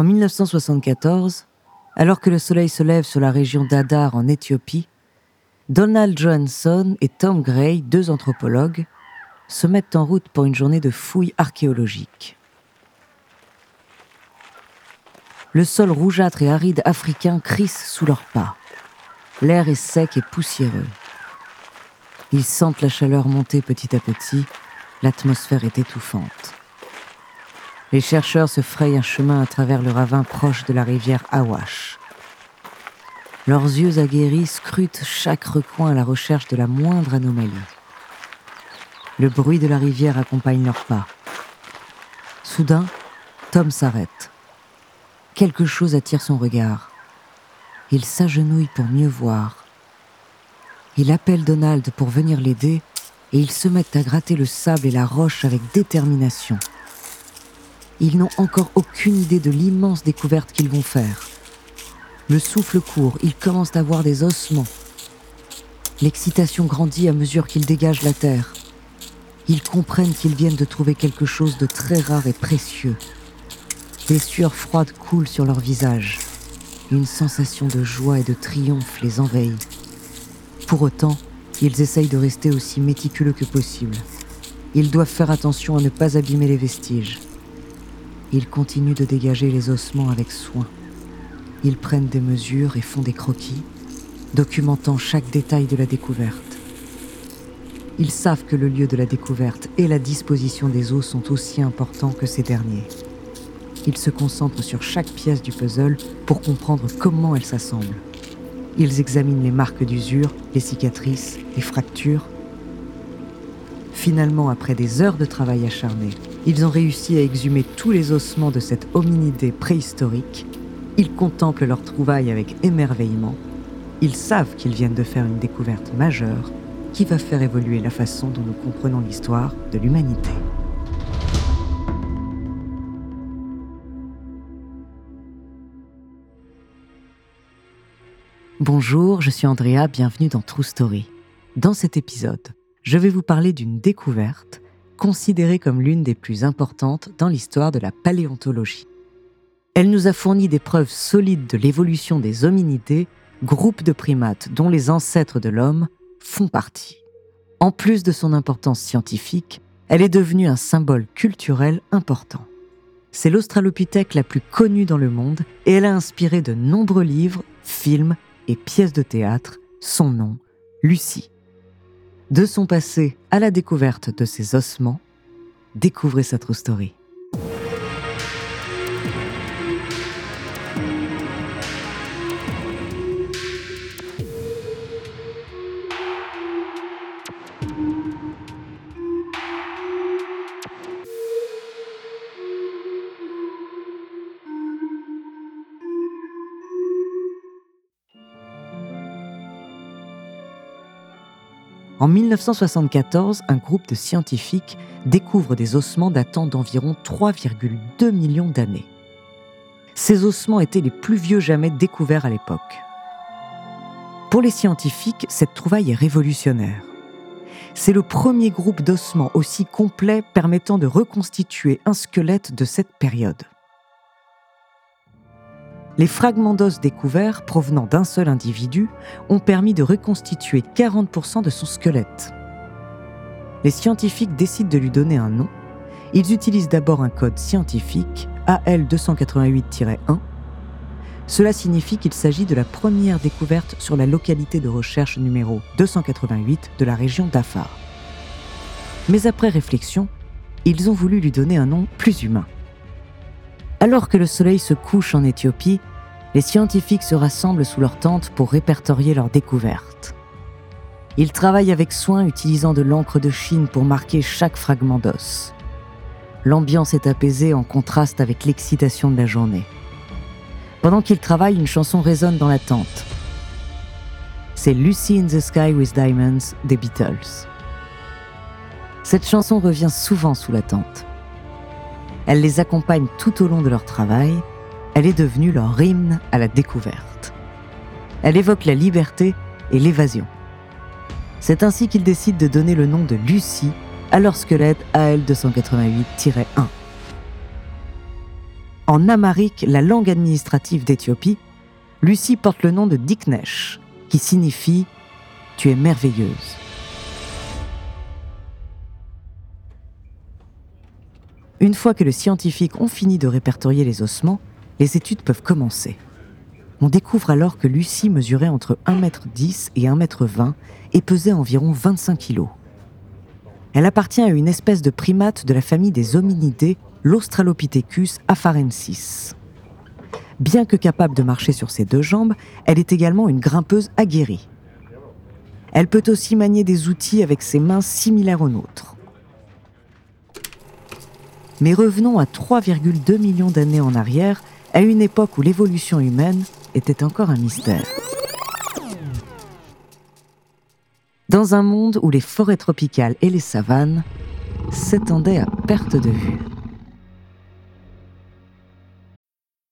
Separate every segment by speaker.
Speaker 1: En 1974, alors que le soleil se lève sur la région d'Adar en Éthiopie, Donald Johansson et Tom Gray, deux anthropologues, se mettent en route pour une journée de fouilles archéologiques. Le sol rougeâtre et aride africain crisse sous leurs pas. L'air est sec et poussiéreux. Ils sentent la chaleur monter petit à petit, l'atmosphère est étouffante. Les chercheurs se frayent un chemin à travers le ravin proche de la rivière Awash. Leurs yeux aguerris scrutent chaque recoin à la recherche de la moindre anomalie. Le bruit de la rivière accompagne leurs pas. Soudain, Tom s'arrête. Quelque chose attire son regard. Il s'agenouille pour mieux voir. Il appelle Donald pour venir l'aider et ils se mettent à gratter le sable et la roche avec détermination. Ils n'ont encore aucune idée de l'immense découverte qu'ils vont faire. Le souffle court, ils commencent à voir des ossements. L'excitation grandit à mesure qu'ils dégagent la terre. Ils comprennent qu'ils viennent de trouver quelque chose de très rare et précieux. Des sueurs froides coulent sur leur visage. Une sensation de joie et de triomphe les envahit. Pour autant, ils essayent de rester aussi méticuleux que possible. Ils doivent faire attention à ne pas abîmer les vestiges. Ils continuent de dégager les ossements avec soin. Ils prennent des mesures et font des croquis, documentant chaque détail de la découverte. Ils savent que le lieu de la découverte et la disposition des os sont aussi importants que ces derniers. Ils se concentrent sur chaque pièce du puzzle pour comprendre comment elle s'assemble. Ils examinent les marques d'usure, les cicatrices, les fractures. Finalement, après des heures de travail acharné, ils ont réussi à exhumer tous les ossements de cette hominidé préhistorique. Ils contemplent leur trouvaille avec émerveillement. Ils savent qu'ils viennent de faire une découverte majeure qui va faire évoluer la façon dont nous comprenons l'histoire de l'humanité. Bonjour, je suis Andrea, bienvenue dans True Story. Dans cet épisode, je vais vous parler d'une découverte considérée comme l'une des plus importantes dans l'histoire de la paléontologie. Elle nous a fourni des preuves solides de l'évolution des hominidés, groupe de primates dont les ancêtres de l'homme font partie. En plus de son importance scientifique, elle est devenue un symbole culturel important. C'est l'Australopithèque la plus connue dans le monde et elle a inspiré de nombreux livres, films et pièces de théâtre. Son nom, Lucie. De son passé à la découverte de ses ossements, découvrez sa true story. En 1974, un groupe de scientifiques découvre des ossements datant d'environ 3,2 millions d'années. Ces ossements étaient les plus vieux jamais découverts à l'époque. Pour les scientifiques, cette trouvaille est révolutionnaire. C'est le premier groupe d'ossements aussi complet permettant de reconstituer un squelette de cette période. Les fragments d'os découverts provenant d'un seul individu ont permis de reconstituer 40% de son squelette. les scientifiques décident de lui donner un nom. Ils utilisent d'abord un code scientifique, AL288-1. Cela signifie qu'il s'agit de la première découverte sur la localité de recherche numéro 288 de la région d'Afar. Mais après réflexion, ils ont voulu lui donner un nom plus humain. Alors que le soleil se couche en Éthiopie, les scientifiques se rassemblent sous leur tente pour répertorier leurs découvertes. Ils travaillent avec soin utilisant de l'encre de Chine pour marquer chaque fragment d'os. L'ambiance est apaisée en contraste avec l'excitation de la journée. Pendant qu'ils travaillent, une chanson résonne dans la tente. C'est Lucy in the Sky with Diamonds des Beatles. Cette chanson revient souvent sous la tente. Elle les accompagne tout au long de leur travail. Elle est devenue leur hymne à la découverte. Elle évoque la liberté et l'évasion. C'est ainsi qu'ils décident de donner le nom de Lucie à leur squelette AL288-1. En amharique, la langue administrative d'Éthiopie, Lucie porte le nom de Diknesh, qui signifie Tu es merveilleuse. Une fois que les scientifiques ont fini de répertorier les ossements, les études peuvent commencer. On découvre alors que Lucie mesurait entre 1m10 et 1m20 et pesait environ 25 kg. Elle appartient à une espèce de primate de la famille des hominidés, l'Australopithecus afarensis. Bien que capable de marcher sur ses deux jambes, elle est également une grimpeuse aguerrie. Elle peut aussi manier des outils avec ses mains similaires aux nôtres. Mais revenons à 3,2 millions d'années en arrière, à une époque où l'évolution humaine était encore un mystère. Dans un monde où les forêts tropicales et les savanes s'étendaient à perte de vue.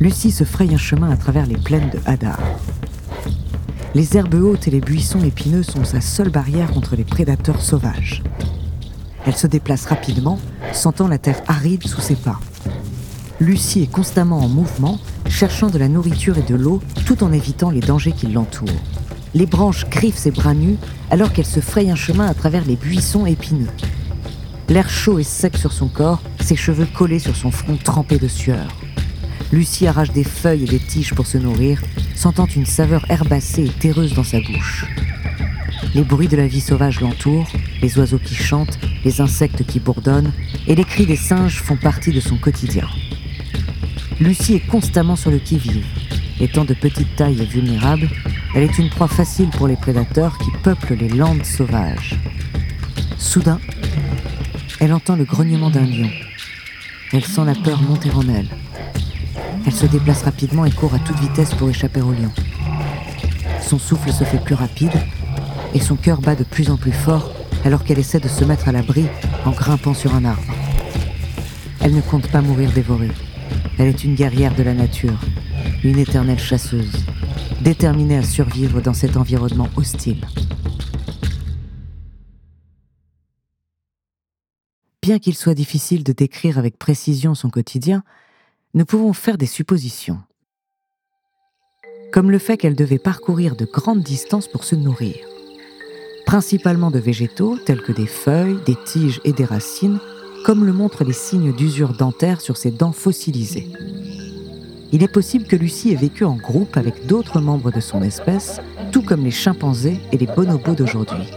Speaker 1: Lucie se fraye un chemin à travers les plaines de Hadar. Les herbes hautes et les buissons épineux sont sa seule barrière contre les prédateurs sauvages. Elle se déplace rapidement, sentant la terre aride sous ses pas. Lucie est constamment en mouvement, cherchant de la nourriture et de l'eau, tout en évitant les dangers qui l'entourent. Les branches griffent ses bras nus alors qu'elle se fraye un chemin à travers les buissons épineux. L'air chaud et sec sur son corps, ses cheveux collés sur son front trempé de sueur. Lucie arrache des feuilles et des tiges pour se nourrir, sentant une saveur herbacée et terreuse dans sa bouche. Les bruits de la vie sauvage l'entourent, les oiseaux qui chantent, les insectes qui bourdonnent, et les cris des singes font partie de son quotidien. Lucie est constamment sur le qui-vive. Étant de petite taille et vulnérable, elle est une proie facile pour les prédateurs qui peuplent les landes sauvages. Soudain, elle entend le grognement d'un lion. Elle sent la peur monter en elle. Elle se déplace rapidement et court à toute vitesse pour échapper au lion. Son souffle se fait plus rapide et son cœur bat de plus en plus fort alors qu'elle essaie de se mettre à l'abri en grimpant sur un arbre. Elle ne compte pas mourir dévorée. Elle est une guerrière de la nature, une éternelle chasseuse, déterminée à survivre dans cet environnement hostile. Bien qu'il soit difficile de décrire avec précision son quotidien, nous pouvons faire des suppositions. Comme le fait qu'elle devait parcourir de grandes distances pour se nourrir. Principalement de végétaux tels que des feuilles, des tiges et des racines, comme le montrent les signes d'usure dentaire sur ses dents fossilisées. Il est possible que Lucie ait vécu en groupe avec d'autres membres de son espèce, tout comme les chimpanzés et les bonobos d'aujourd'hui.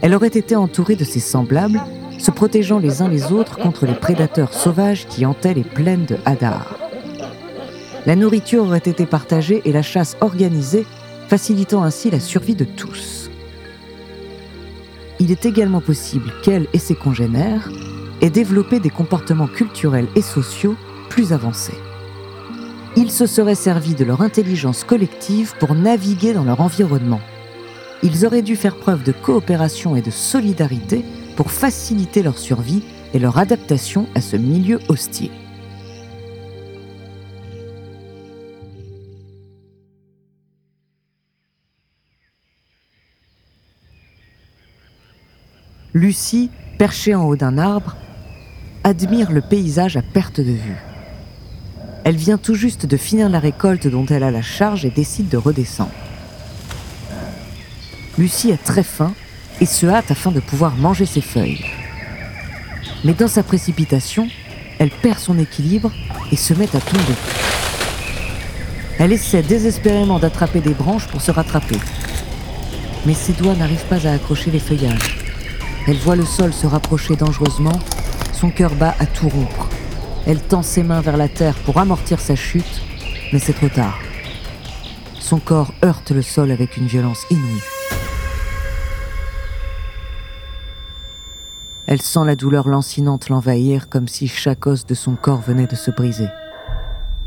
Speaker 1: Elle aurait été entourée de ses semblables, se protégeant les uns les autres contre les prédateurs sauvages qui hantaient les plaines de Hadar. La nourriture aurait été partagée et la chasse organisée, facilitant ainsi la survie de tous. Il est également possible qu'elle et ses congénères aient développé des comportements culturels et sociaux plus avancés. Ils se seraient servis de leur intelligence collective pour naviguer dans leur environnement. Ils auraient dû faire preuve de coopération et de solidarité pour faciliter leur survie et leur adaptation à ce milieu hostile. Lucie, perchée en haut d'un arbre, admire le paysage à perte de vue. Elle vient tout juste de finir la récolte dont elle a la charge et décide de redescendre. Lucie a très faim et se hâte afin de pouvoir manger ses feuilles. Mais dans sa précipitation, elle perd son équilibre et se met à tomber. Elle essaie désespérément d'attraper des branches pour se rattraper. Mais ses doigts n'arrivent pas à accrocher les feuillages. Elle voit le sol se rapprocher dangereusement, son cœur bat à tout rompre. Elle tend ses mains vers la terre pour amortir sa chute, mais c'est trop tard. Son corps heurte le sol avec une violence inouïe. Elle sent la douleur lancinante l'envahir comme si chaque os de son corps venait de se briser.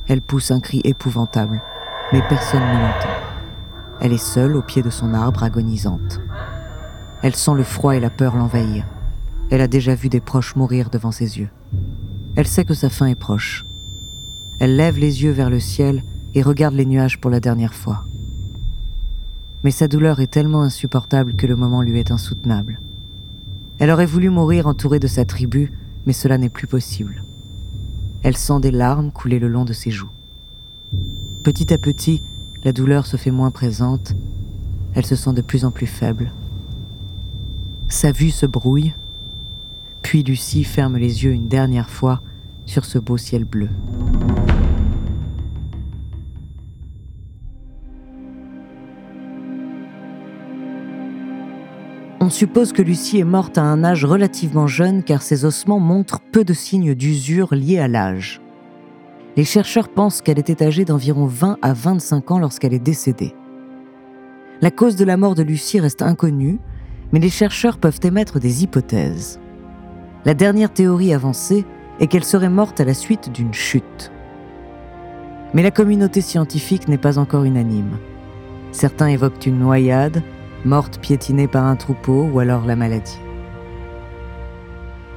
Speaker 1: Elle pousse un cri épouvantable, mais personne ne l'entend. Elle est seule au pied de son arbre agonisante. Elle sent le froid et la peur l'envahir. Elle a déjà vu des proches mourir devant ses yeux. Elle sait que sa fin est proche. Elle lève les yeux vers le ciel et regarde les nuages pour la dernière fois. Mais sa douleur est tellement insupportable que le moment lui est insoutenable. Elle aurait voulu mourir entourée de sa tribu, mais cela n'est plus possible. Elle sent des larmes couler le long de ses joues. Petit à petit, la douleur se fait moins présente, elle se sent de plus en plus faible. Sa vue se brouille, puis Lucie ferme les yeux une dernière fois sur ce beau ciel bleu. On suppose que Lucie est morte à un âge relativement jeune car ses ossements montrent peu de signes d'usure liés à l'âge. Les chercheurs pensent qu'elle était âgée d'environ 20 à 25 ans lorsqu'elle est décédée. La cause de la mort de Lucie reste inconnue, mais les chercheurs peuvent émettre des hypothèses. La dernière théorie avancée est qu'elle serait morte à la suite d'une chute. Mais la communauté scientifique n'est pas encore unanime. Certains évoquent une noyade, morte piétinée par un troupeau ou alors la maladie.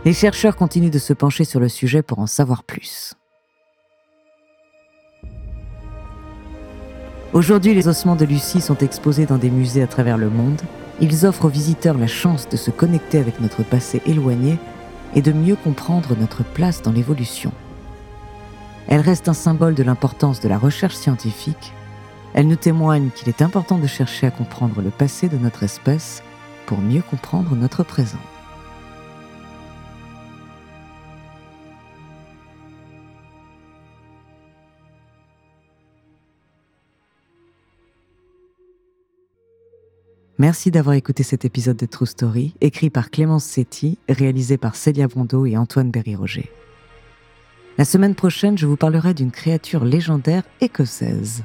Speaker 1: Les chercheurs continuent de se pencher sur le sujet pour en savoir plus. Aujourd'hui, les ossements de Lucie sont exposés dans des musées à travers le monde. Ils offrent aux visiteurs la chance de se connecter avec notre passé éloigné et de mieux comprendre notre place dans l'évolution. Elle reste un symbole de l'importance de la recherche scientifique. Elle nous témoigne qu'il est important de chercher à comprendre le passé de notre espèce pour mieux comprendre notre présent. Merci d'avoir écouté cet épisode de True Story, écrit par Clémence Setti, réalisé par Célia Bondo et Antoine Berry-Roger. La semaine prochaine, je vous parlerai d'une créature légendaire écossaise.